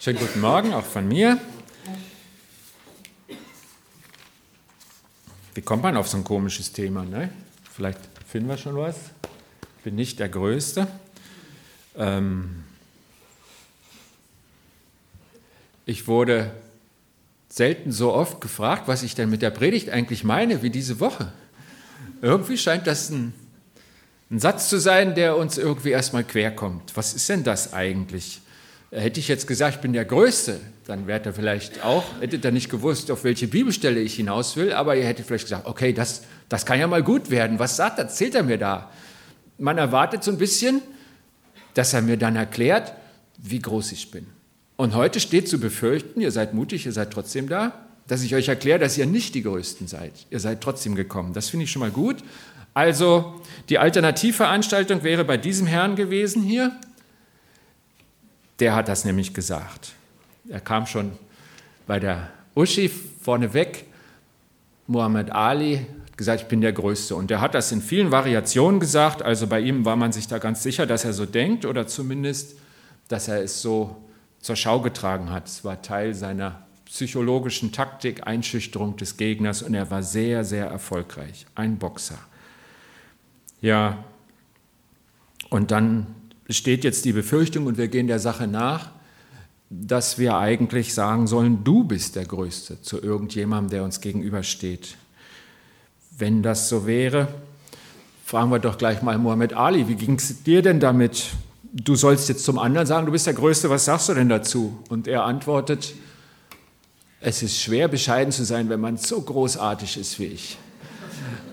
Schönen guten Morgen auch von mir. Wie kommt man auf so ein komisches Thema? Ne? Vielleicht finden wir schon was. Ich bin nicht der Größte. Ähm ich wurde selten so oft gefragt, was ich denn mit der Predigt eigentlich meine, wie diese Woche. Irgendwie scheint das ein, ein Satz zu sein, der uns irgendwie erstmal querkommt. Was ist denn das eigentlich? Hätte ich jetzt gesagt, ich bin der Größte, dann wäre er vielleicht auch, hättet ihr nicht gewusst, auf welche Bibelstelle ich hinaus will, aber ihr hättet vielleicht gesagt, okay, das, das kann ja mal gut werden. Was sagt er, erzählt er mir da? Man erwartet so ein bisschen, dass er mir dann erklärt, wie groß ich bin. Und heute steht zu befürchten, ihr seid mutig, ihr seid trotzdem da, dass ich euch erkläre, dass ihr nicht die Größten seid. Ihr seid trotzdem gekommen. Das finde ich schon mal gut. Also die Alternativveranstaltung wäre bei diesem Herrn gewesen hier, der hat das nämlich gesagt. Er kam schon bei der Uschi vorneweg. Muhammad Ali hat gesagt, ich bin der Größte. Und er hat das in vielen Variationen gesagt. Also bei ihm war man sich da ganz sicher, dass er so denkt oder zumindest, dass er es so zur Schau getragen hat. Es war Teil seiner psychologischen Taktik, Einschüchterung des Gegners und er war sehr, sehr erfolgreich. Ein Boxer. Ja, und dann besteht jetzt die Befürchtung, und wir gehen der Sache nach, dass wir eigentlich sagen sollen, du bist der Größte zu irgendjemandem, der uns gegenübersteht. Wenn das so wäre, fragen wir doch gleich mal Muhammad Ali, wie ging es dir denn damit? Du sollst jetzt zum anderen sagen, du bist der Größte, was sagst du denn dazu? Und er antwortet, es ist schwer bescheiden zu sein, wenn man so großartig ist wie ich.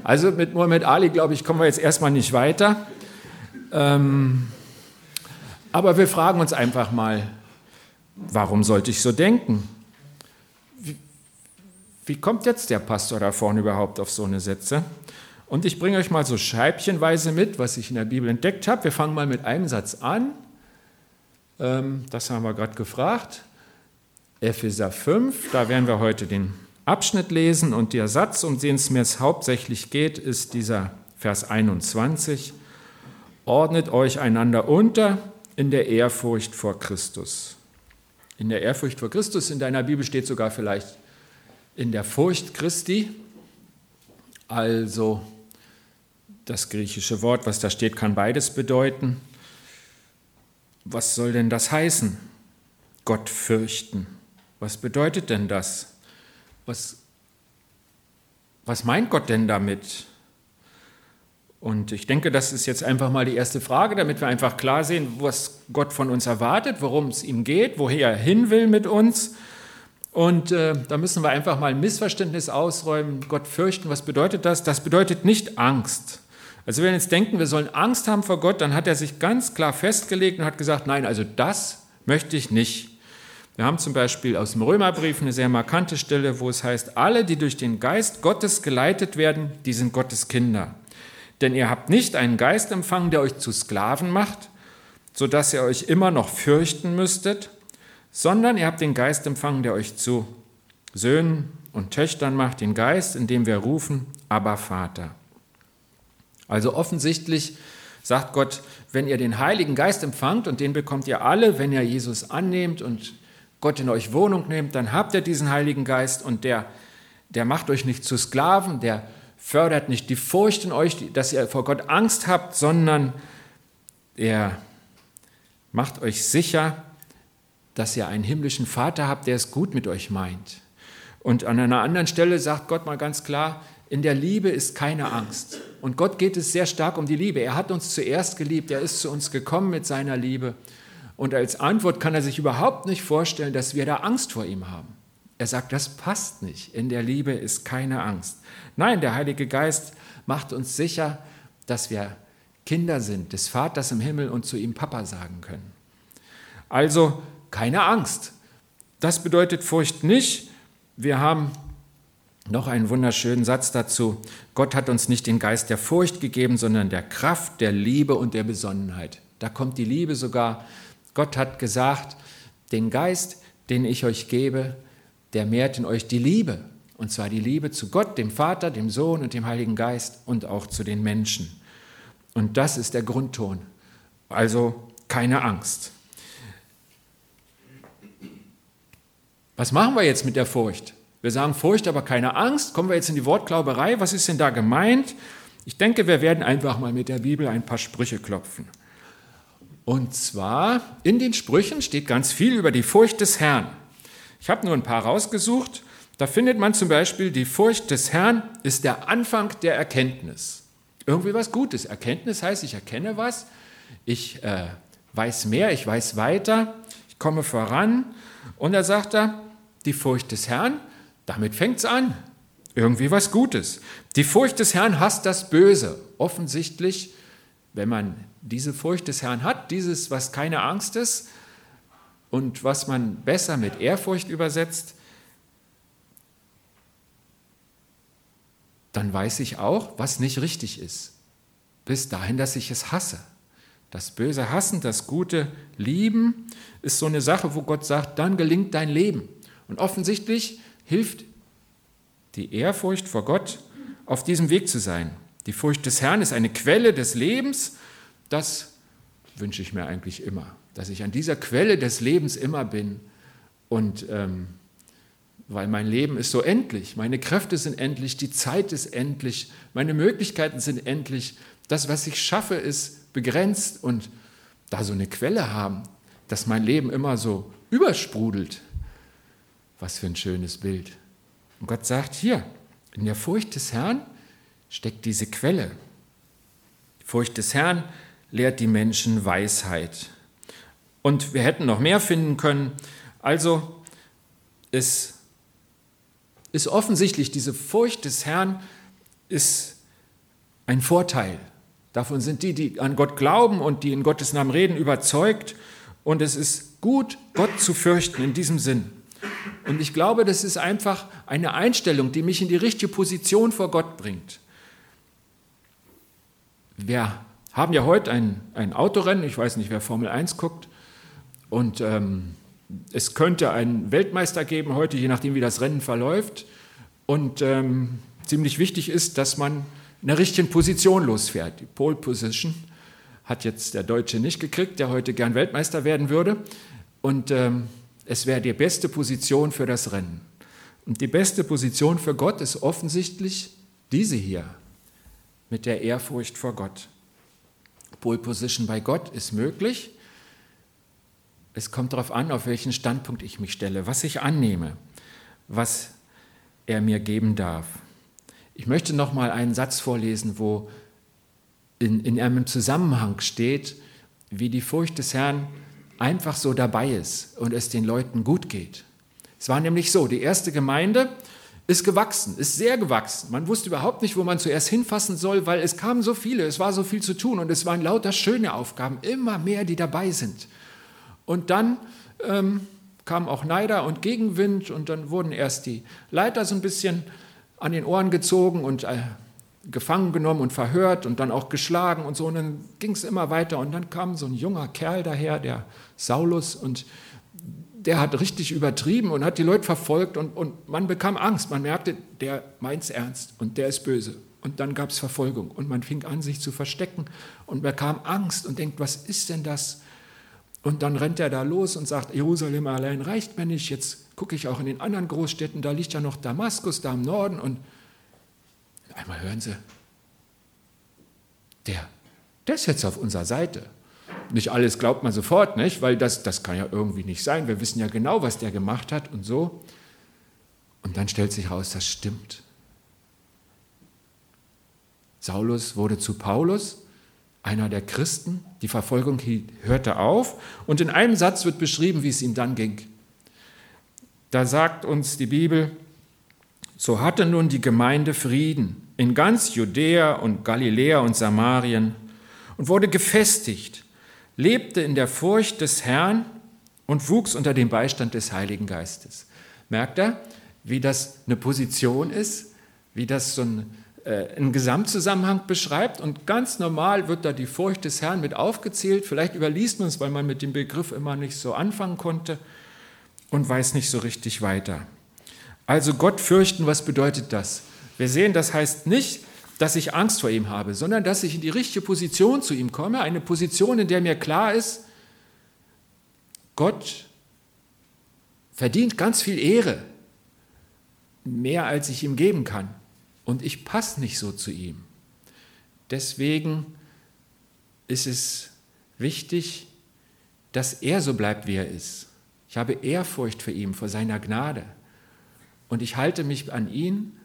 Also mit Muhammad Ali, glaube ich, kommen wir jetzt erstmal nicht weiter. Ähm, aber wir fragen uns einfach mal, warum sollte ich so denken? Wie, kommt jetzt der Pastor da vorne überhaupt auf so eine Sätze? Und ich bringe euch mal so scheibchenweise mit, was ich in der Bibel entdeckt habe. Wir fangen mal mit einem Satz an. Ähm, das haben wir gerade gefragt. Epheser 5, da werden wir heute den Abschnitt lesen und der Satz, um den es mir hauptsächlich geht, ist dieser Vers 21. Ordnet euch einander unter in der Ehrfurcht vor Christus. In der Ehrfurcht vor Christus, in deiner Bibel steht sogar vielleicht in der Furcht Christi. Also das griechische Wort, was da steht, kann beides bedeuten. Was soll denn das heißen? Gott fürchten. Was bedeutet denn das? Was, was meint Gott denn damit? Und ich denke, das ist jetzt einfach mal die erste Frage, damit wir einfach klar sehen, was Gott von uns erwartet, worum es ihm geht, woher er hin will mit uns. Und äh, da müssen wir einfach mal ein Missverständnis ausräumen. Gott fürchten, was bedeutet das? Das bedeutet nicht Angst. Also wenn wir jetzt denken, wir sollen Angst haben vor Gott, dann hat er sich ganz klar festgelegt und hat gesagt, nein, also das möchte ich nicht. Wir haben zum Beispiel aus dem Römerbrief eine sehr markante Stelle, wo es heißt, alle, die durch den Geist Gottes geleitet werden, die sind Gottes Kinder. Denn ihr habt nicht einen Geist empfangen, der euch zu Sklaven macht, sodass ihr euch immer noch fürchten müsstet, sondern ihr habt den Geist empfangen, der euch zu Söhnen und Töchtern macht, den Geist, in dem wir rufen, aber Vater. Also offensichtlich sagt Gott, wenn ihr den Heiligen Geist empfangt, und den bekommt ihr alle, wenn ihr Jesus annehmt und Gott in euch Wohnung nehmt, dann habt ihr diesen Heiligen Geist und der, der macht euch nicht zu Sklaven, der fördert nicht die Furcht in euch, dass ihr vor Gott Angst habt, sondern er macht euch sicher, dass ihr einen himmlischen Vater habt, der es gut mit euch meint. Und an einer anderen Stelle sagt Gott mal ganz klar, in der Liebe ist keine Angst. Und Gott geht es sehr stark um die Liebe. Er hat uns zuerst geliebt, er ist zu uns gekommen mit seiner Liebe. Und als Antwort kann er sich überhaupt nicht vorstellen, dass wir da Angst vor ihm haben. Er sagt, das passt nicht. In der Liebe ist keine Angst. Nein, der Heilige Geist macht uns sicher, dass wir Kinder sind des Vaters im Himmel und zu ihm Papa sagen können. Also keine Angst. Das bedeutet Furcht nicht. Wir haben noch einen wunderschönen Satz dazu. Gott hat uns nicht den Geist der Furcht gegeben, sondern der Kraft, der Liebe und der Besonnenheit. Da kommt die Liebe sogar. Gott hat gesagt, den Geist, den ich euch gebe, der mehrt in euch die Liebe. Und zwar die Liebe zu Gott, dem Vater, dem Sohn und dem Heiligen Geist und auch zu den Menschen. Und das ist der Grundton. Also keine Angst. Was machen wir jetzt mit der Furcht? Wir sagen Furcht, aber keine Angst. Kommen wir jetzt in die Wortglauberei? Was ist denn da gemeint? Ich denke, wir werden einfach mal mit der Bibel ein paar Sprüche klopfen. Und zwar in den Sprüchen steht ganz viel über die Furcht des Herrn. Ich habe nur ein paar rausgesucht. Da findet man zum Beispiel, die Furcht des Herrn ist der Anfang der Erkenntnis. Irgendwie was Gutes. Erkenntnis heißt, ich erkenne was, ich äh, weiß mehr, ich weiß weiter, ich komme voran. Und da sagt er, die Furcht des Herrn, damit fängt es an. Irgendwie was Gutes. Die Furcht des Herrn hasst das Böse. Offensichtlich, wenn man diese Furcht des Herrn hat, dieses, was keine Angst ist und was man besser mit Ehrfurcht übersetzt, dann weiß ich auch, was nicht richtig ist. Bis dahin, dass ich es hasse. Das Böse hassen, das Gute lieben, ist so eine Sache, wo Gott sagt, dann gelingt dein Leben. Und offensichtlich hilft die Ehrfurcht vor Gott, auf diesem Weg zu sein. Die Furcht des Herrn ist eine Quelle des Lebens. Das wünsche ich mir eigentlich immer, dass ich an dieser Quelle des Lebens immer bin und ähm, weil mein Leben ist so endlich, meine Kräfte sind endlich, die Zeit ist endlich, meine Möglichkeiten sind endlich, das, was ich schaffe, ist begrenzt und da so eine Quelle haben, dass mein Leben immer so übersprudelt. Was für ein schönes Bild. Und Gott sagt hier, in der Furcht des Herrn steckt diese Quelle. Die Furcht des Herrn lehrt die Menschen Weisheit. Und wir hätten noch mehr finden können. Also es ist offensichtlich, diese Furcht des Herrn ist ein Vorteil. Davon sind die, die an Gott glauben und die in Gottes Namen reden, überzeugt. Und es ist gut, Gott zu fürchten in diesem Sinn. Und ich glaube, das ist einfach eine Einstellung, die mich in die richtige Position vor Gott bringt. Wir haben ja heute ein, ein Autorennen, ich weiß nicht, wer Formel 1 guckt, und ähm, es könnte einen Weltmeister geben heute, je nachdem, wie das Rennen verläuft. Und ähm, ziemlich wichtig ist, dass man in der richtigen Position losfährt. Die Pole Position hat jetzt der Deutsche nicht gekriegt, der heute gern Weltmeister werden würde. Und ähm, es wäre die beste Position für das Rennen. Und die beste Position für Gott ist offensichtlich diese hier, mit der Ehrfurcht vor Gott. Pole Position bei Gott ist möglich, es kommt darauf an, auf welchen Standpunkt ich mich stelle, was ich annehme, was er mir geben darf. Ich möchte noch mal einen Satz vorlesen, wo in, in einem Zusammenhang steht, wie die Furcht des Herrn einfach so dabei ist und es den Leuten gut geht. Es war nämlich so, die erste Gemeinde ist gewachsen, ist sehr gewachsen. Man wusste überhaupt nicht, wo man zuerst hinfassen soll, weil es kamen so viele, es war so viel zu tun und es waren lauter schöne Aufgaben, immer mehr, die dabei sind. Und dann ähm, kam auch Neider und Gegenwind und dann wurden erst die Leiter so ein bisschen an den Ohren gezogen und äh, gefangen genommen und verhört und dann auch geschlagen und so. Und dann ging es immer weiter und dann kam so ein junger Kerl daher, der Saulus, und der hat richtig übertrieben und hat die Leute verfolgt und, und man bekam Angst. Man merkte, der meint es ernst und der ist böse. Und dann gab es Verfolgung und man fing an, sich zu verstecken und bekam Angst und denkt, was ist denn das? Und dann rennt er da los und sagt, Jerusalem allein reicht mir nicht, jetzt gucke ich auch in den anderen Großstädten, da liegt ja noch Damaskus da im Norden. Und einmal hören Sie, der, der ist jetzt auf unserer Seite. Nicht alles glaubt man sofort, nicht? weil das, das kann ja irgendwie nicht sein. Wir wissen ja genau, was der gemacht hat und so. Und dann stellt sich heraus, das stimmt. Saulus wurde zu Paulus einer der Christen. Die Verfolgung hörte auf und in einem Satz wird beschrieben, wie es ihm dann ging. Da sagt uns die Bibel, so hatte nun die Gemeinde Frieden in ganz Judäa und Galiläa und Samarien und wurde gefestigt, lebte in der Furcht des Herrn und wuchs unter dem Beistand des Heiligen Geistes. Merkt er, wie das eine Position ist, wie das so ein einen Gesamtzusammenhang beschreibt und ganz normal wird da die Furcht des Herrn mit aufgezählt. Vielleicht überliest man es, weil man mit dem Begriff immer nicht so anfangen konnte und weiß nicht so richtig weiter. Also Gott fürchten, was bedeutet das? Wir sehen, das heißt nicht, dass ich Angst vor ihm habe, sondern dass ich in die richtige Position zu ihm komme, eine Position, in der mir klar ist, Gott verdient ganz viel Ehre, mehr als ich ihm geben kann. Und ich passe nicht so zu ihm. Deswegen ist es wichtig, dass er so bleibt, wie er ist. Ich habe Ehrfurcht vor ihm, vor seiner Gnade. Und ich halte mich an ihn,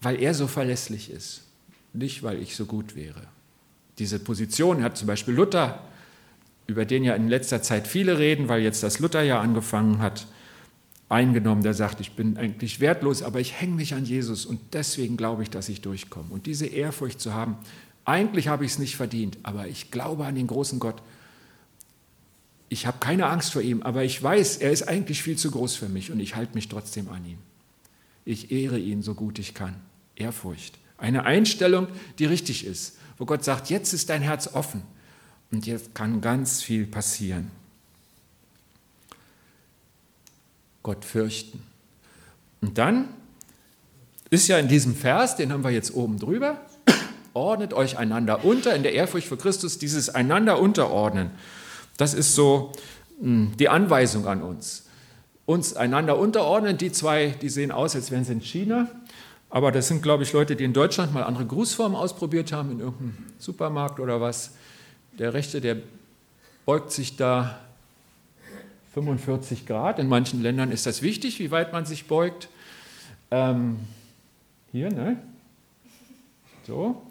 weil er so verlässlich ist, nicht weil ich so gut wäre. Diese Position hat zum Beispiel Luther, über den ja in letzter Zeit viele reden, weil jetzt das Lutherjahr angefangen hat, eingenommen, der sagt, ich bin eigentlich wertlos, aber ich hänge mich an Jesus und deswegen glaube ich, dass ich durchkomme. Und diese Ehrfurcht zu haben, eigentlich habe ich es nicht verdient, aber ich glaube an den großen Gott. Ich habe keine Angst vor ihm, aber ich weiß, er ist eigentlich viel zu groß für mich und ich halte mich trotzdem an ihn. Ich ehre ihn so gut ich kann. Ehrfurcht. Eine Einstellung, die richtig ist, wo Gott sagt, jetzt ist dein Herz offen und jetzt kann ganz viel passieren. Gott fürchten. Und dann ist ja in diesem Vers, den haben wir jetzt oben drüber, ordnet euch einander unter in der Ehrfurcht für Christus, dieses einander unterordnen. Das ist so hm, die Anweisung an uns. Uns einander unterordnen, die zwei, die sehen aus, als wären sie in China, aber das sind, glaube ich, Leute, die in Deutschland mal andere Grußformen ausprobiert haben, in irgendeinem Supermarkt oder was. Der Rechte, der beugt sich da 45 Grad. In manchen Ländern ist das wichtig, wie weit man sich beugt. Ähm, hier, ne? So.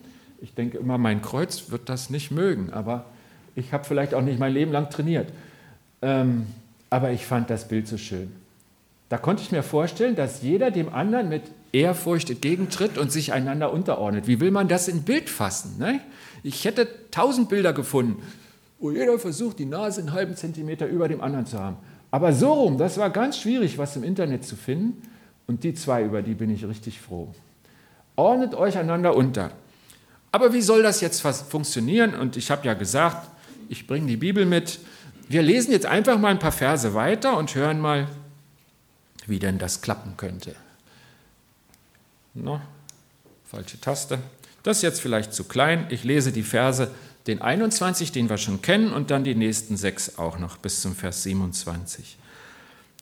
Ich denke immer, mein Kreuz wird das nicht mögen, aber ich habe vielleicht auch nicht mein Leben lang trainiert. Ähm, aber ich fand das Bild so schön. Da konnte ich mir vorstellen, dass jeder dem anderen mit Ehrfurcht entgegentritt und sich einander unterordnet. Wie will man das in Bild fassen? Ne? Ich hätte tausend Bilder gefunden wo jeder versucht, die Nase einen halben Zentimeter über dem anderen zu haben. Aber so rum, das war ganz schwierig, was im Internet zu finden. Und die zwei, über die bin ich richtig froh. Ordnet euch einander unter. Aber wie soll das jetzt funktionieren? Und ich habe ja gesagt, ich bringe die Bibel mit. Wir lesen jetzt einfach mal ein paar Verse weiter und hören mal, wie denn das klappen könnte. No, falsche Taste. Das ist jetzt vielleicht zu klein. Ich lese die Verse den 21, den wir schon kennen, und dann die nächsten sechs auch noch bis zum Vers 27.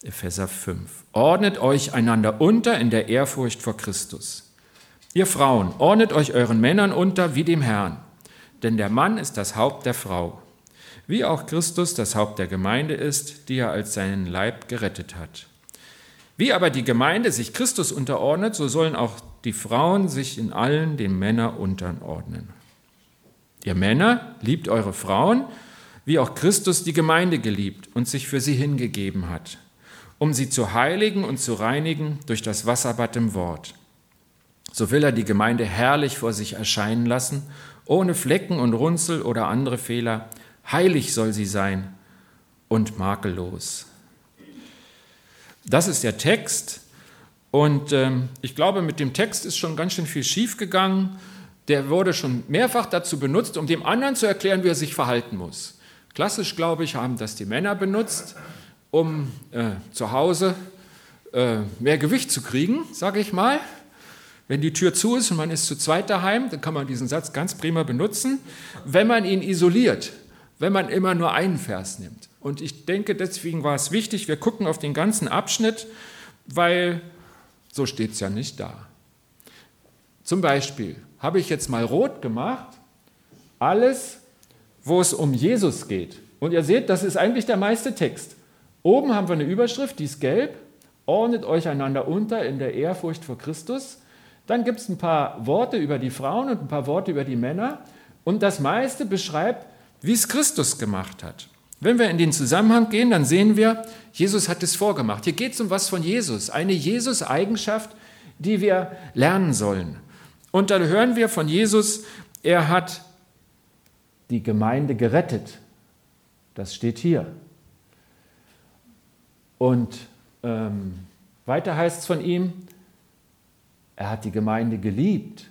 Epheser 5. Ordnet euch einander unter in der Ehrfurcht vor Christus. Ihr Frauen, ordnet euch euren Männern unter wie dem Herrn, denn der Mann ist das Haupt der Frau, wie auch Christus das Haupt der Gemeinde ist, die er als seinen Leib gerettet hat. Wie aber die Gemeinde sich Christus unterordnet, so sollen auch die Frauen sich in allen den Männern unterordnen. Ihr Männer, liebt eure Frauen, wie auch Christus die Gemeinde geliebt und sich für sie hingegeben hat, um sie zu heiligen und zu reinigen durch das Wasserbad im Wort. So will er die Gemeinde herrlich vor sich erscheinen lassen, ohne Flecken und Runzel oder andere Fehler. Heilig soll sie sein und makellos. Das ist der Text. Und ähm, ich glaube, mit dem Text ist schon ganz schön viel schiefgegangen der wurde schon mehrfach dazu benutzt, um dem anderen zu erklären, wie er sich verhalten muss. Klassisch, glaube ich, haben das die Männer benutzt, um äh, zu Hause äh, mehr Gewicht zu kriegen, sage ich mal. Wenn die Tür zu ist und man ist zu zweit daheim, dann kann man diesen Satz ganz prima benutzen, wenn man ihn isoliert, wenn man immer nur einen Vers nimmt. Und ich denke, deswegen war es wichtig, wir gucken auf den ganzen Abschnitt, weil so steht es ja nicht da. Zum Beispiel, habe ich jetzt mal rot gemacht, alles, wo es um Jesus geht. Und ihr seht, das ist eigentlich der meiste Text. Oben haben wir eine Überschrift, die ist gelb. Ordnet euch einander unter in der Ehrfurcht vor Christus. Dann gibt es ein paar Worte über die Frauen und ein paar Worte über die Männer. Und das meiste beschreibt, wie es Christus gemacht hat. Wenn wir in den Zusammenhang gehen, dann sehen wir, Jesus hat es vorgemacht. Hier geht es um was von Jesus, eine Jesus-Eigenschaft, die wir lernen sollen. Und dann hören wir von Jesus, er hat die Gemeinde gerettet. Das steht hier. Und ähm, weiter heißt es von ihm, er hat die Gemeinde geliebt.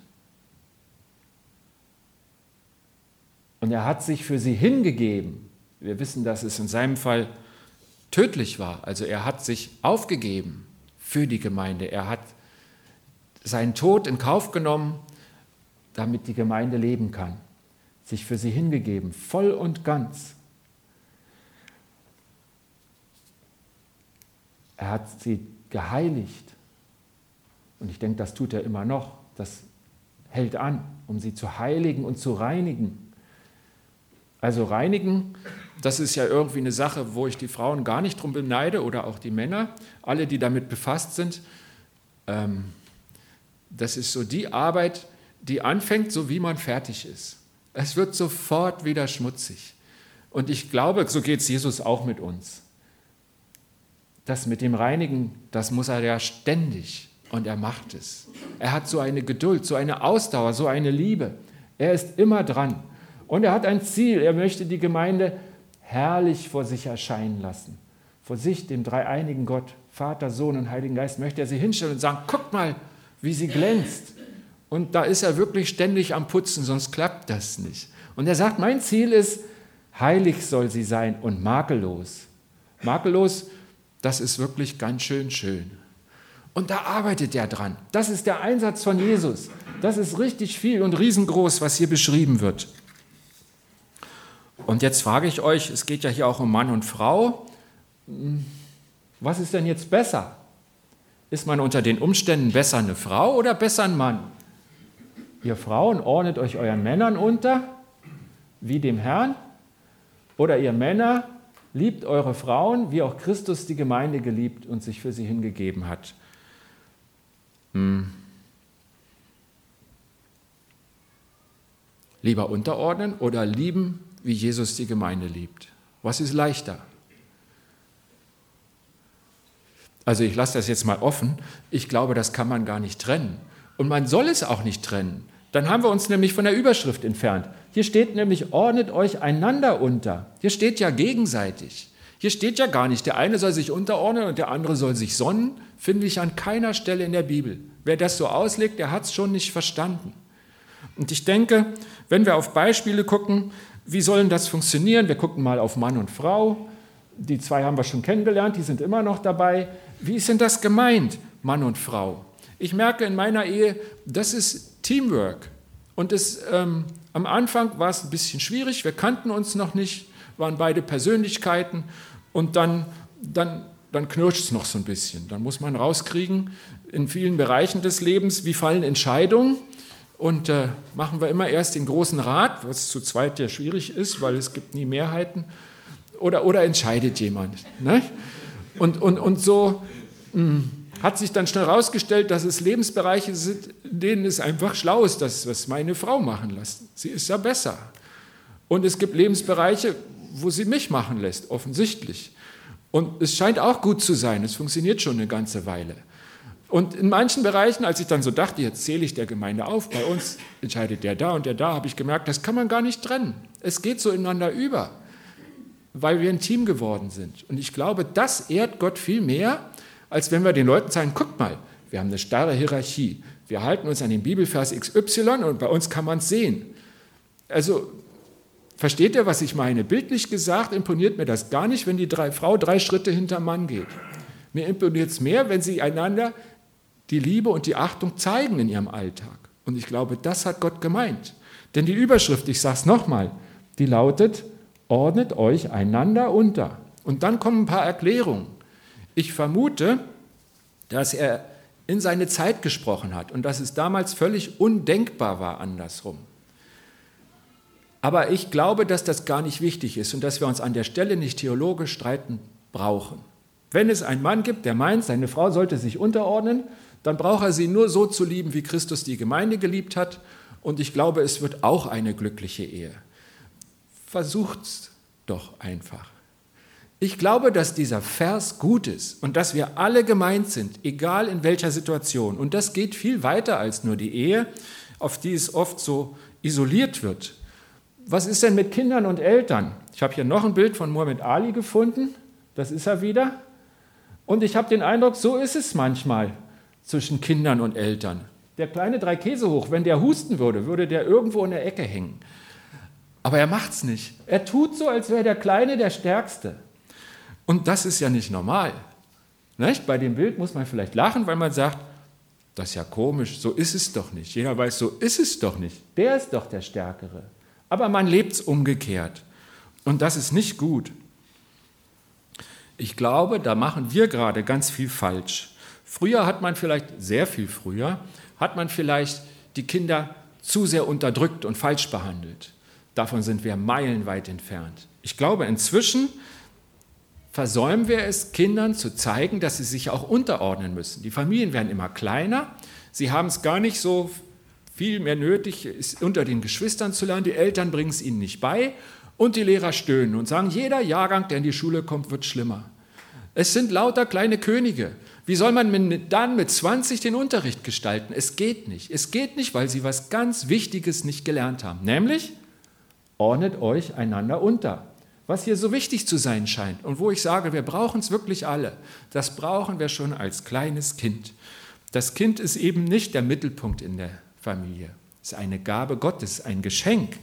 Und er hat sich für sie hingegeben. Wir wissen, dass es in seinem Fall tödlich war. Also er hat sich aufgegeben für die Gemeinde. Er hat seinen Tod in Kauf genommen, damit die Gemeinde leben kann, sich für sie hingegeben, voll und ganz. Er hat sie geheiligt. Und ich denke, das tut er immer noch. Das hält an, um sie zu heiligen und zu reinigen. Also reinigen, das ist ja irgendwie eine Sache, wo ich die Frauen gar nicht drum beneide oder auch die Männer, alle, die damit befasst sind. Ähm, das ist so die Arbeit, die anfängt, so wie man fertig ist. Es wird sofort wieder schmutzig. Und ich glaube, so geht es Jesus auch mit uns. Das mit dem Reinigen, das muss er ja ständig und er macht es. Er hat so eine Geduld, so eine Ausdauer, so eine Liebe. Er ist immer dran. Und er hat ein Ziel. Er möchte die Gemeinde herrlich vor sich erscheinen lassen. Vor sich, dem dreieinigen Gott, Vater, Sohn und Heiligen Geist, möchte er sie hinstellen und sagen, guckt mal, wie sie glänzt. Und da ist er wirklich ständig am Putzen, sonst klappt das nicht. Und er sagt, mein Ziel ist, heilig soll sie sein und makellos. Makellos, das ist wirklich ganz schön schön. Und da arbeitet er dran. Das ist der Einsatz von Jesus. Das ist richtig viel und riesengroß, was hier beschrieben wird. Und jetzt frage ich euch, es geht ja hier auch um Mann und Frau. Was ist denn jetzt besser? Ist man unter den Umständen besser eine Frau oder besser ein Mann? Ihr Frauen ordnet euch euren Männern unter, wie dem Herrn, oder ihr Männer liebt eure Frauen, wie auch Christus die Gemeinde geliebt und sich für sie hingegeben hat. Hm. Lieber unterordnen oder lieben, wie Jesus die Gemeinde liebt? Was ist leichter? Also ich lasse das jetzt mal offen. Ich glaube, das kann man gar nicht trennen. Und man soll es auch nicht trennen. Dann haben wir uns nämlich von der Überschrift entfernt. Hier steht nämlich, ordnet euch einander unter. Hier steht ja gegenseitig. Hier steht ja gar nicht, der eine soll sich unterordnen und der andere soll sich sonnen. Finde ich an keiner Stelle in der Bibel. Wer das so auslegt, der hat es schon nicht verstanden. Und ich denke, wenn wir auf Beispiele gucken, wie soll das funktionieren? Wir gucken mal auf Mann und Frau. Die zwei haben wir schon kennengelernt, die sind immer noch dabei. Wie ist denn das gemeint, Mann und Frau? Ich merke in meiner Ehe, das ist Teamwork. Und es, ähm, am Anfang war es ein bisschen schwierig, wir kannten uns noch nicht, waren beide Persönlichkeiten und dann, dann, dann knirscht es noch so ein bisschen. Dann muss man rauskriegen, in vielen Bereichen des Lebens, wie fallen Entscheidungen. Und äh, machen wir immer erst den großen Rat, was zu zweit ja schwierig ist, weil es gibt nie Mehrheiten. Oder, oder entscheidet jemand. Ne? Und, und, und so mh, hm, hat sich dann schnell herausgestellt, dass es Lebensbereiche sind, in denen es einfach schlau ist, das, was meine Frau machen lässt. Sie ist ja besser. Und es gibt Lebensbereiche, wo sie mich machen lässt, offensichtlich. Und es scheint auch gut zu sein, es funktioniert schon eine ganze Weile. Und in manchen Bereichen, als ich dann so dachte, jetzt zähle ich der Gemeinde auf, bei uns entscheidet der da und der da, habe ich gemerkt, das kann man gar nicht trennen. Es geht so ineinander über, weil wir ein Team geworden sind. Und ich glaube, das ehrt Gott viel mehr, als wenn wir den Leuten sagen, guckt mal, wir haben eine starre Hierarchie. Wir halten uns an den Bibelvers XY und bei uns kann man es sehen. Also versteht ihr, was ich meine? Bildlich gesagt imponiert mir das gar nicht, wenn die drei, Frau drei Schritte hinterm Mann geht. Mir imponiert es mehr, wenn sie einander die Liebe und die Achtung zeigen in ihrem Alltag. Und ich glaube, das hat Gott gemeint. Denn die Überschrift, ich sage es nochmal, die lautet, ordnet euch einander unter. Und dann kommen ein paar Erklärungen. Ich vermute, dass er in seine Zeit gesprochen hat und dass es damals völlig undenkbar war andersrum. Aber ich glaube, dass das gar nicht wichtig ist und dass wir uns an der Stelle nicht theologisch streiten brauchen. Wenn es einen Mann gibt, der meint, seine Frau sollte sich unterordnen, dann braucht er sie nur so zu lieben, wie Christus die Gemeinde geliebt hat. Und ich glaube, es wird auch eine glückliche Ehe. Versucht's doch einfach. Ich glaube, dass dieser Vers gut ist und dass wir alle gemeint sind, egal in welcher Situation. Und das geht viel weiter als nur die Ehe, auf die es oft so isoliert wird. Was ist denn mit Kindern und Eltern? Ich habe hier noch ein Bild von Muhammad Ali gefunden. Das ist er wieder. Und ich habe den Eindruck, so ist es manchmal zwischen Kindern und Eltern. Der kleine drei Käse hoch, wenn der husten würde, würde der irgendwo in der Ecke hängen. Aber er macht es nicht. Er tut so, als wäre der Kleine der Stärkste. Und das ist ja nicht normal. Nicht? Bei dem Bild muss man vielleicht lachen, weil man sagt, das ist ja komisch, so ist es doch nicht. Jeder weiß, so ist es doch nicht. Der ist doch der Stärkere. Aber man lebt es umgekehrt. Und das ist nicht gut. Ich glaube, da machen wir gerade ganz viel falsch. Früher hat man vielleicht, sehr viel früher, hat man vielleicht die Kinder zu sehr unterdrückt und falsch behandelt. Davon sind wir meilenweit entfernt. Ich glaube, inzwischen versäumen wir es, Kindern zu zeigen, dass sie sich auch unterordnen müssen. Die Familien werden immer kleiner, sie haben es gar nicht so viel mehr nötig, unter den Geschwistern zu lernen, die Eltern bringen es ihnen nicht bei und die Lehrer stöhnen und sagen, jeder Jahrgang, der in die Schule kommt, wird schlimmer. Es sind lauter kleine Könige. Wie soll man dann mit 20 den Unterricht gestalten? Es geht nicht. Es geht nicht, weil sie was ganz Wichtiges nicht gelernt haben, nämlich ordnet euch einander unter was hier so wichtig zu sein scheint und wo ich sage, wir brauchen es wirklich alle, das brauchen wir schon als kleines Kind. Das Kind ist eben nicht der Mittelpunkt in der Familie. Es ist eine Gabe Gottes, ein Geschenk.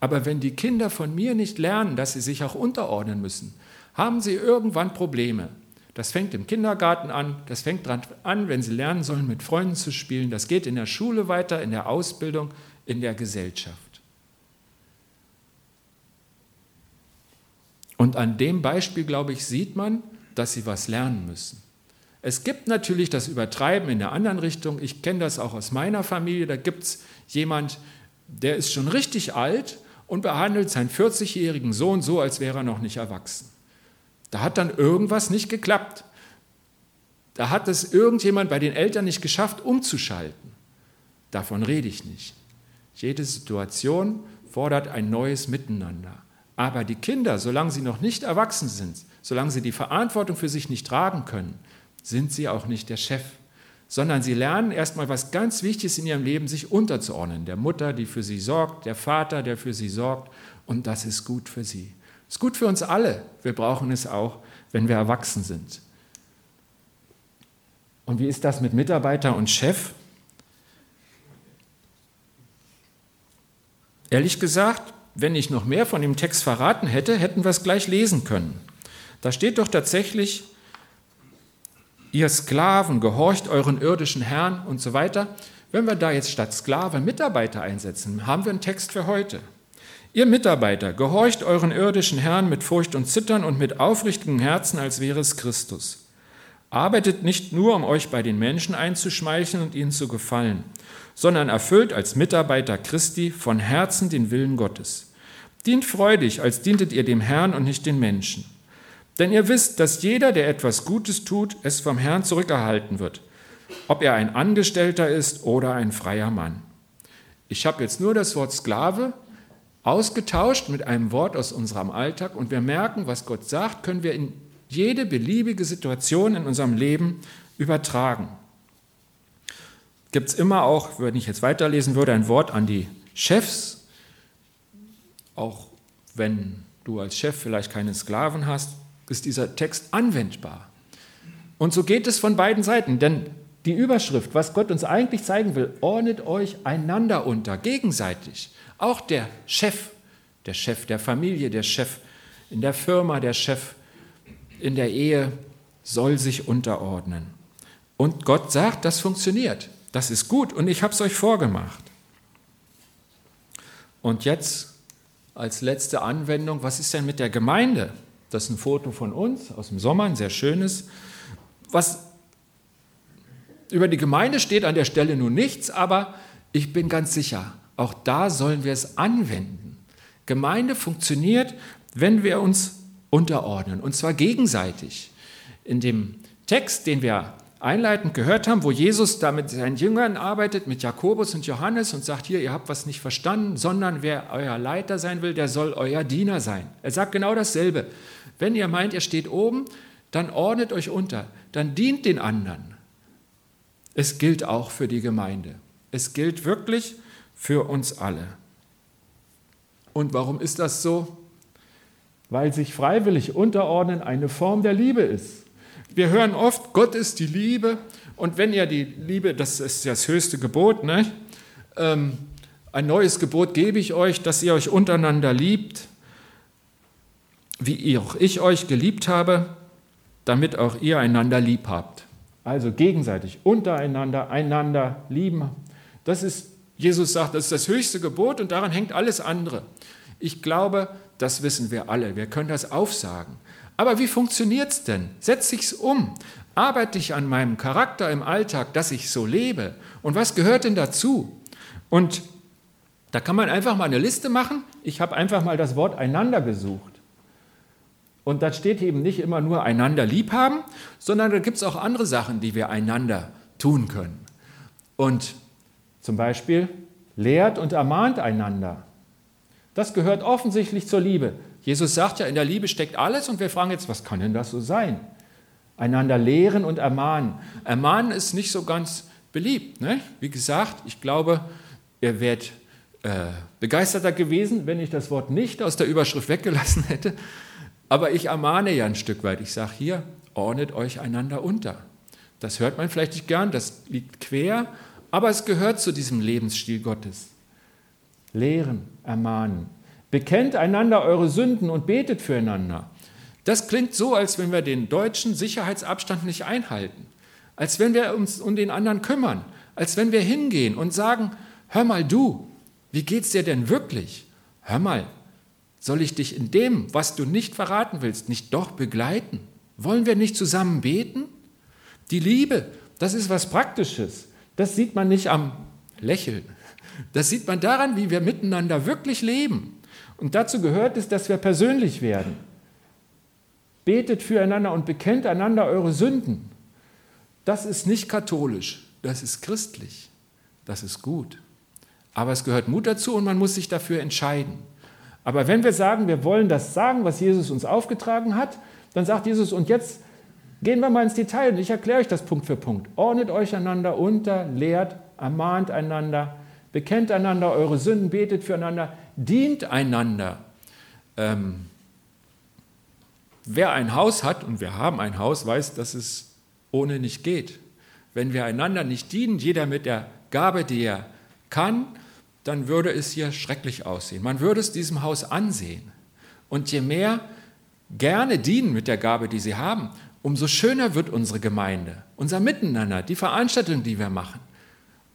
Aber wenn die Kinder von mir nicht lernen, dass sie sich auch unterordnen müssen, haben sie irgendwann Probleme. Das fängt im Kindergarten an, das fängt dran an, wenn sie lernen sollen, mit Freunden zu spielen. Das geht in der Schule weiter, in der Ausbildung, in der Gesellschaft. Und an dem Beispiel, glaube ich, sieht man, dass sie was lernen müssen. Es gibt natürlich das Übertreiben in der anderen Richtung. Ich kenne das auch aus meiner Familie. Da gibt es jemand, der ist schon richtig alt und behandelt seinen 40-jährigen Sohn so, als wäre er noch nicht erwachsen. Da hat dann irgendwas nicht geklappt. Da hat es irgendjemand bei den Eltern nicht geschafft, umzuschalten. Davon rede ich nicht. Jede Situation fordert ein neues Miteinander. Aber die Kinder, solange sie noch nicht erwachsen sind, solange sie die Verantwortung für sich nicht tragen können, sind sie auch nicht der Chef, sondern sie lernen erstmal was ganz Wichtiges in ihrem Leben, sich unterzuordnen. Der Mutter, die für sie sorgt, der Vater, der für sie sorgt. Und das ist gut für sie. Ist gut für uns alle. Wir brauchen es auch, wenn wir erwachsen sind. Und wie ist das mit Mitarbeiter und Chef? Ehrlich gesagt, wenn ich noch mehr von dem Text verraten hätte, hätten wir es gleich lesen können. Da steht doch tatsächlich, ihr Sklaven, gehorcht euren irdischen Herrn und so weiter. Wenn wir da jetzt statt Sklave Mitarbeiter einsetzen, haben wir einen Text für heute. Ihr Mitarbeiter, gehorcht euren irdischen Herrn mit Furcht und Zittern und mit aufrichtigem Herzen, als wäre es Christus. Arbeitet nicht nur, um euch bei den Menschen einzuschmeicheln und ihnen zu gefallen, sondern erfüllt als Mitarbeiter Christi von Herzen den Willen Gottes. Dient freudig, als dientet ihr dem Herrn und nicht den Menschen. Denn ihr wisst, dass jeder, der etwas Gutes tut, es vom Herrn zurückerhalten wird, ob er ein Angestellter ist oder ein freier Mann. Ich habe jetzt nur das Wort Sklave ausgetauscht mit einem Wort aus unserem Alltag und wir merken, was Gott sagt, können wir in jede beliebige Situation in unserem Leben übertragen gibt es immer auch, wenn ich jetzt weiterlesen würde, ein Wort an die Chefs, auch wenn du als Chef vielleicht keine Sklaven hast, ist dieser Text anwendbar. Und so geht es von beiden Seiten, denn die Überschrift, was Gott uns eigentlich zeigen will, ordnet euch einander unter, gegenseitig. Auch der Chef, der Chef der Familie, der Chef in der Firma, der Chef in der Ehe soll sich unterordnen. Und Gott sagt, das funktioniert. Das ist gut und ich habe es euch vorgemacht. Und jetzt als letzte Anwendung, was ist denn mit der Gemeinde? Das ist ein Foto von uns aus dem Sommer, ein sehr schönes. Was über die Gemeinde steht an der Stelle nun nichts, aber ich bin ganz sicher, auch da sollen wir es anwenden. Gemeinde funktioniert, wenn wir uns unterordnen, und zwar gegenseitig. In dem Text, den wir einleitend gehört haben, wo Jesus da mit seinen Jüngern arbeitet, mit Jakobus und Johannes und sagt, hier, ihr habt was nicht verstanden, sondern wer euer Leiter sein will, der soll euer Diener sein. Er sagt genau dasselbe. Wenn ihr meint, ihr steht oben, dann ordnet euch unter, dann dient den anderen. Es gilt auch für die Gemeinde. Es gilt wirklich für uns alle. Und warum ist das so? Weil sich freiwillig unterordnen eine Form der Liebe ist. Wir hören oft, Gott ist die Liebe. Und wenn ihr die Liebe, das ist das höchste Gebot, ne? Ähm, ein neues Gebot gebe ich euch, dass ihr euch untereinander liebt, wie auch ich euch geliebt habe, damit auch ihr einander lieb habt. Also gegenseitig, untereinander, einander lieben. Das ist, Jesus sagt, das ist das höchste Gebot und daran hängt alles andere. Ich glaube, das wissen wir alle. Wir können das aufsagen. Aber wie funktioniert es denn? Setz sich's um. Arbeite ich an meinem Charakter im Alltag, dass ich so lebe. Und was gehört denn dazu? Und da kann man einfach mal eine Liste machen. Ich habe einfach mal das Wort einander gesucht. Und da steht eben nicht immer nur einander lieb haben, sondern da gibt es auch andere Sachen, die wir einander tun können. Und zum Beispiel lehrt und ermahnt einander. Das gehört offensichtlich zur Liebe. Jesus sagt ja, in der Liebe steckt alles und wir fragen jetzt, was kann denn das so sein? Einander lehren und ermahnen. Ermahnen ist nicht so ganz beliebt. Ne? Wie gesagt, ich glaube, ihr wärt äh, begeisterter gewesen, wenn ich das Wort nicht aus der Überschrift weggelassen hätte. Aber ich ermahne ja ein Stück weit. Ich sage hier, ordnet euch einander unter. Das hört man vielleicht nicht gern, das liegt quer, aber es gehört zu diesem Lebensstil Gottes. Lehren, ermahnen. Bekennt einander eure Sünden und betet füreinander. Das klingt so, als wenn wir den deutschen Sicherheitsabstand nicht einhalten, als wenn wir uns um den anderen kümmern, als wenn wir hingehen und sagen, hör mal du, wie geht's dir denn wirklich? Hör mal, soll ich dich in dem, was du nicht verraten willst, nicht doch begleiten? Wollen wir nicht zusammen beten? Die Liebe, das ist was Praktisches. Das sieht man nicht am Lächeln. Das sieht man daran, wie wir miteinander wirklich leben. Und dazu gehört es, dass wir persönlich werden. Betet füreinander und bekennt einander eure Sünden. Das ist nicht katholisch, das ist christlich. Das ist gut. Aber es gehört Mut dazu und man muss sich dafür entscheiden. Aber wenn wir sagen, wir wollen das sagen, was Jesus uns aufgetragen hat, dann sagt Jesus, und jetzt gehen wir mal ins Detail und ich erkläre euch das Punkt für Punkt. Ordnet euch einander unter, lehrt, ermahnt einander, bekennt einander eure Sünden, betet füreinander, dient einander. Ähm, wer ein Haus hat, und wir haben ein Haus, weiß, dass es ohne nicht geht. Wenn wir einander nicht dienen, jeder mit der Gabe, die er kann, dann würde es hier schrecklich aussehen. Man würde es diesem Haus ansehen. Und je mehr gerne dienen mit der Gabe, die sie haben, umso schöner wird unsere Gemeinde, unser Miteinander, die Veranstaltungen, die wir machen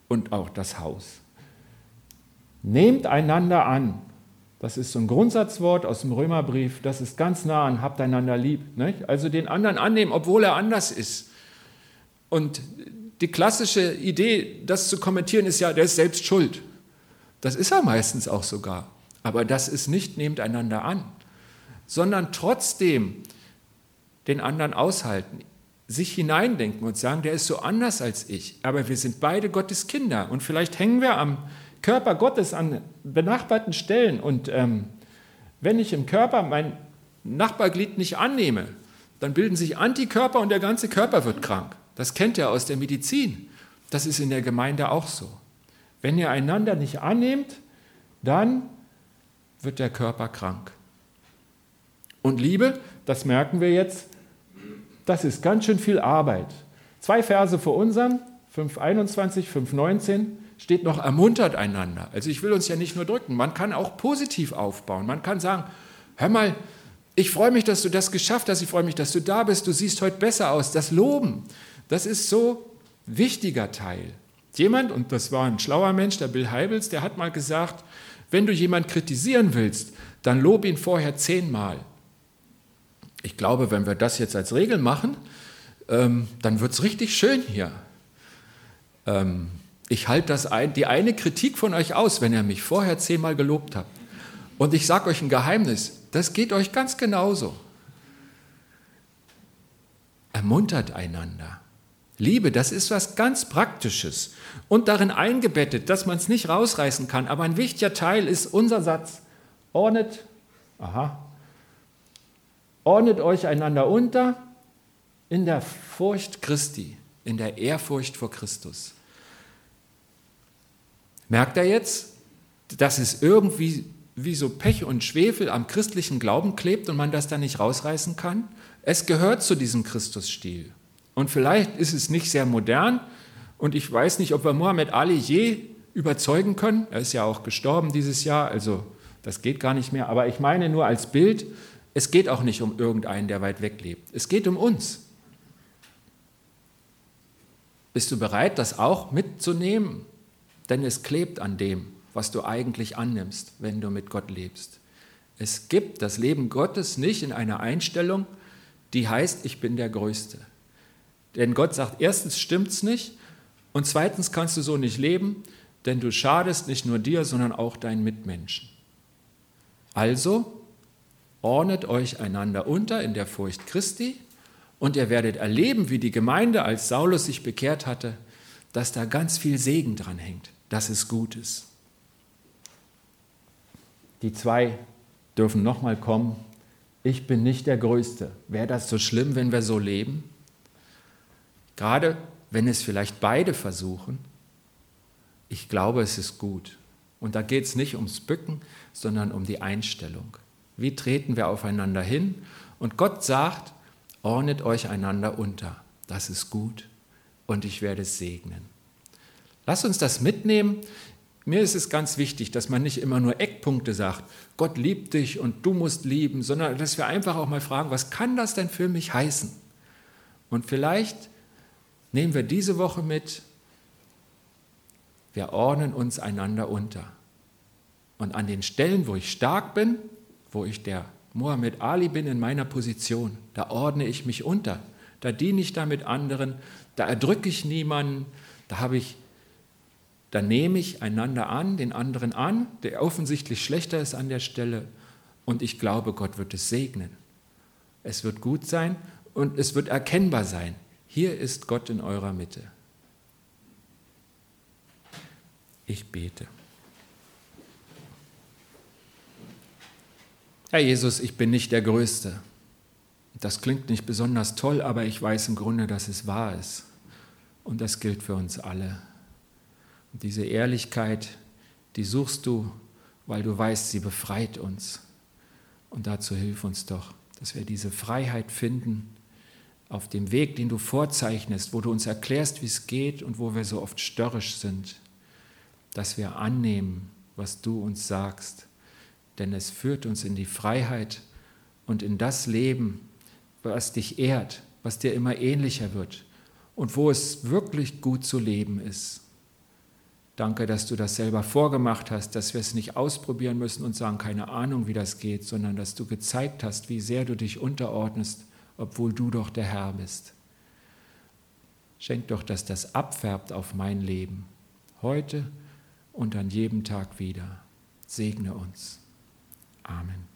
und auch das Haus. Nehmt einander an. Das ist so ein Grundsatzwort aus dem Römerbrief. Das ist ganz nah an habt einander lieb. Nicht? Also den anderen annehmen, obwohl er anders ist. Und die klassische Idee, das zu kommentieren, ist ja, der ist selbst schuld. Das ist er meistens auch sogar. Aber das ist nicht nehmt einander an, sondern trotzdem den anderen aushalten, sich hineindenken und sagen, der ist so anders als ich, aber wir sind beide Gottes Kinder und vielleicht hängen wir am Körper Gottes an benachbarten Stellen und ähm, wenn ich im Körper mein Nachbarglied nicht annehme, dann bilden sich Antikörper und der ganze Körper wird krank. Das kennt ihr aus der Medizin. Das ist in der Gemeinde auch so. Wenn ihr einander nicht annehmt, dann wird der Körper krank. Und Liebe, das merken wir jetzt, das ist ganz schön viel Arbeit. Zwei Verse vor unserem, 5.21, 5.19, steht noch ermuntert einander. Also ich will uns ja nicht nur drücken, man kann auch positiv aufbauen. Man kann sagen, hör mal, ich freue mich, dass du das geschafft hast, ich freue mich, dass du da bist, du siehst heute besser aus. Das Loben, das ist so wichtiger Teil. Jemand, und das war ein schlauer Mensch, der Bill Heibels, der hat mal gesagt, wenn du jemanden kritisieren willst, dann lob ihn vorher zehnmal. Ich glaube, wenn wir das jetzt als Regel machen, ähm, dann wird es richtig schön hier. Ähm, ich halte das ein, die eine Kritik von euch aus, wenn ihr mich vorher zehnmal gelobt habt. Und ich sage euch ein Geheimnis, das geht euch ganz genauso. Ermuntert einander. Liebe, das ist was ganz Praktisches und darin eingebettet, dass man es nicht rausreißen kann. Aber ein wichtiger Teil ist unser Satz: Ordnet, aha, ordnet euch einander unter in der Furcht Christi, in der Ehrfurcht vor Christus. Merkt er jetzt, dass es irgendwie wie so Pech und Schwefel am christlichen Glauben klebt und man das da nicht rausreißen kann? Es gehört zu diesem Christusstil. Und vielleicht ist es nicht sehr modern und ich weiß nicht, ob wir Mohammed Ali je überzeugen können. Er ist ja auch gestorben dieses Jahr, also das geht gar nicht mehr. Aber ich meine nur als Bild, es geht auch nicht um irgendeinen, der weit weg lebt. Es geht um uns. Bist du bereit, das auch mitzunehmen? Denn es klebt an dem, was du eigentlich annimmst, wenn du mit Gott lebst. Es gibt das Leben Gottes nicht in einer Einstellung, die heißt, ich bin der Größte. Denn Gott sagt, erstens stimmt es nicht und zweitens kannst du so nicht leben, denn du schadest nicht nur dir, sondern auch deinen Mitmenschen. Also ordnet euch einander unter in der Furcht Christi und ihr werdet erleben, wie die Gemeinde, als Saulus sich bekehrt hatte, dass da ganz viel Segen dran hängt, dass es gut ist. Die zwei dürfen nochmal kommen. Ich bin nicht der Größte. Wäre das so schlimm, wenn wir so leben? Gerade wenn es vielleicht beide versuchen. Ich glaube, es ist gut. Und da geht es nicht ums Bücken, sondern um die Einstellung. Wie treten wir aufeinander hin? Und Gott sagt, ordnet euch einander unter. Das ist gut und ich werde es segnen. Lass uns das mitnehmen mir ist es ganz wichtig, dass man nicht immer nur Eckpunkte sagt, Gott liebt dich und du musst lieben, sondern dass wir einfach auch mal fragen, was kann das denn für mich heißen? Und vielleicht nehmen wir diese Woche mit, wir ordnen uns einander unter. Und an den Stellen, wo ich stark bin, wo ich der Mohammed Ali bin in meiner Position, da ordne ich mich unter. Da diene ich da mit anderen, da erdrücke ich niemanden, da habe ich dann nehme ich einander an, den anderen an, der offensichtlich schlechter ist an der Stelle, und ich glaube, Gott wird es segnen. Es wird gut sein und es wird erkennbar sein. Hier ist Gott in eurer Mitte. Ich bete. Herr Jesus, ich bin nicht der Größte. Das klingt nicht besonders toll, aber ich weiß im Grunde, dass es wahr ist. Und das gilt für uns alle. Diese Ehrlichkeit, die suchst du, weil du weißt, sie befreit uns. Und dazu hilf uns doch, dass wir diese Freiheit finden auf dem Weg, den du vorzeichnest, wo du uns erklärst, wie es geht und wo wir so oft störrisch sind, dass wir annehmen, was du uns sagst. Denn es führt uns in die Freiheit und in das Leben, was dich ehrt, was dir immer ähnlicher wird und wo es wirklich gut zu leben ist. Danke, dass du das selber vorgemacht hast, dass wir es nicht ausprobieren müssen und sagen, keine Ahnung, wie das geht, sondern dass du gezeigt hast, wie sehr du dich unterordnest, obwohl du doch der Herr bist. Schenk doch, dass das abfärbt auf mein Leben, heute und an jedem Tag wieder. Segne uns. Amen.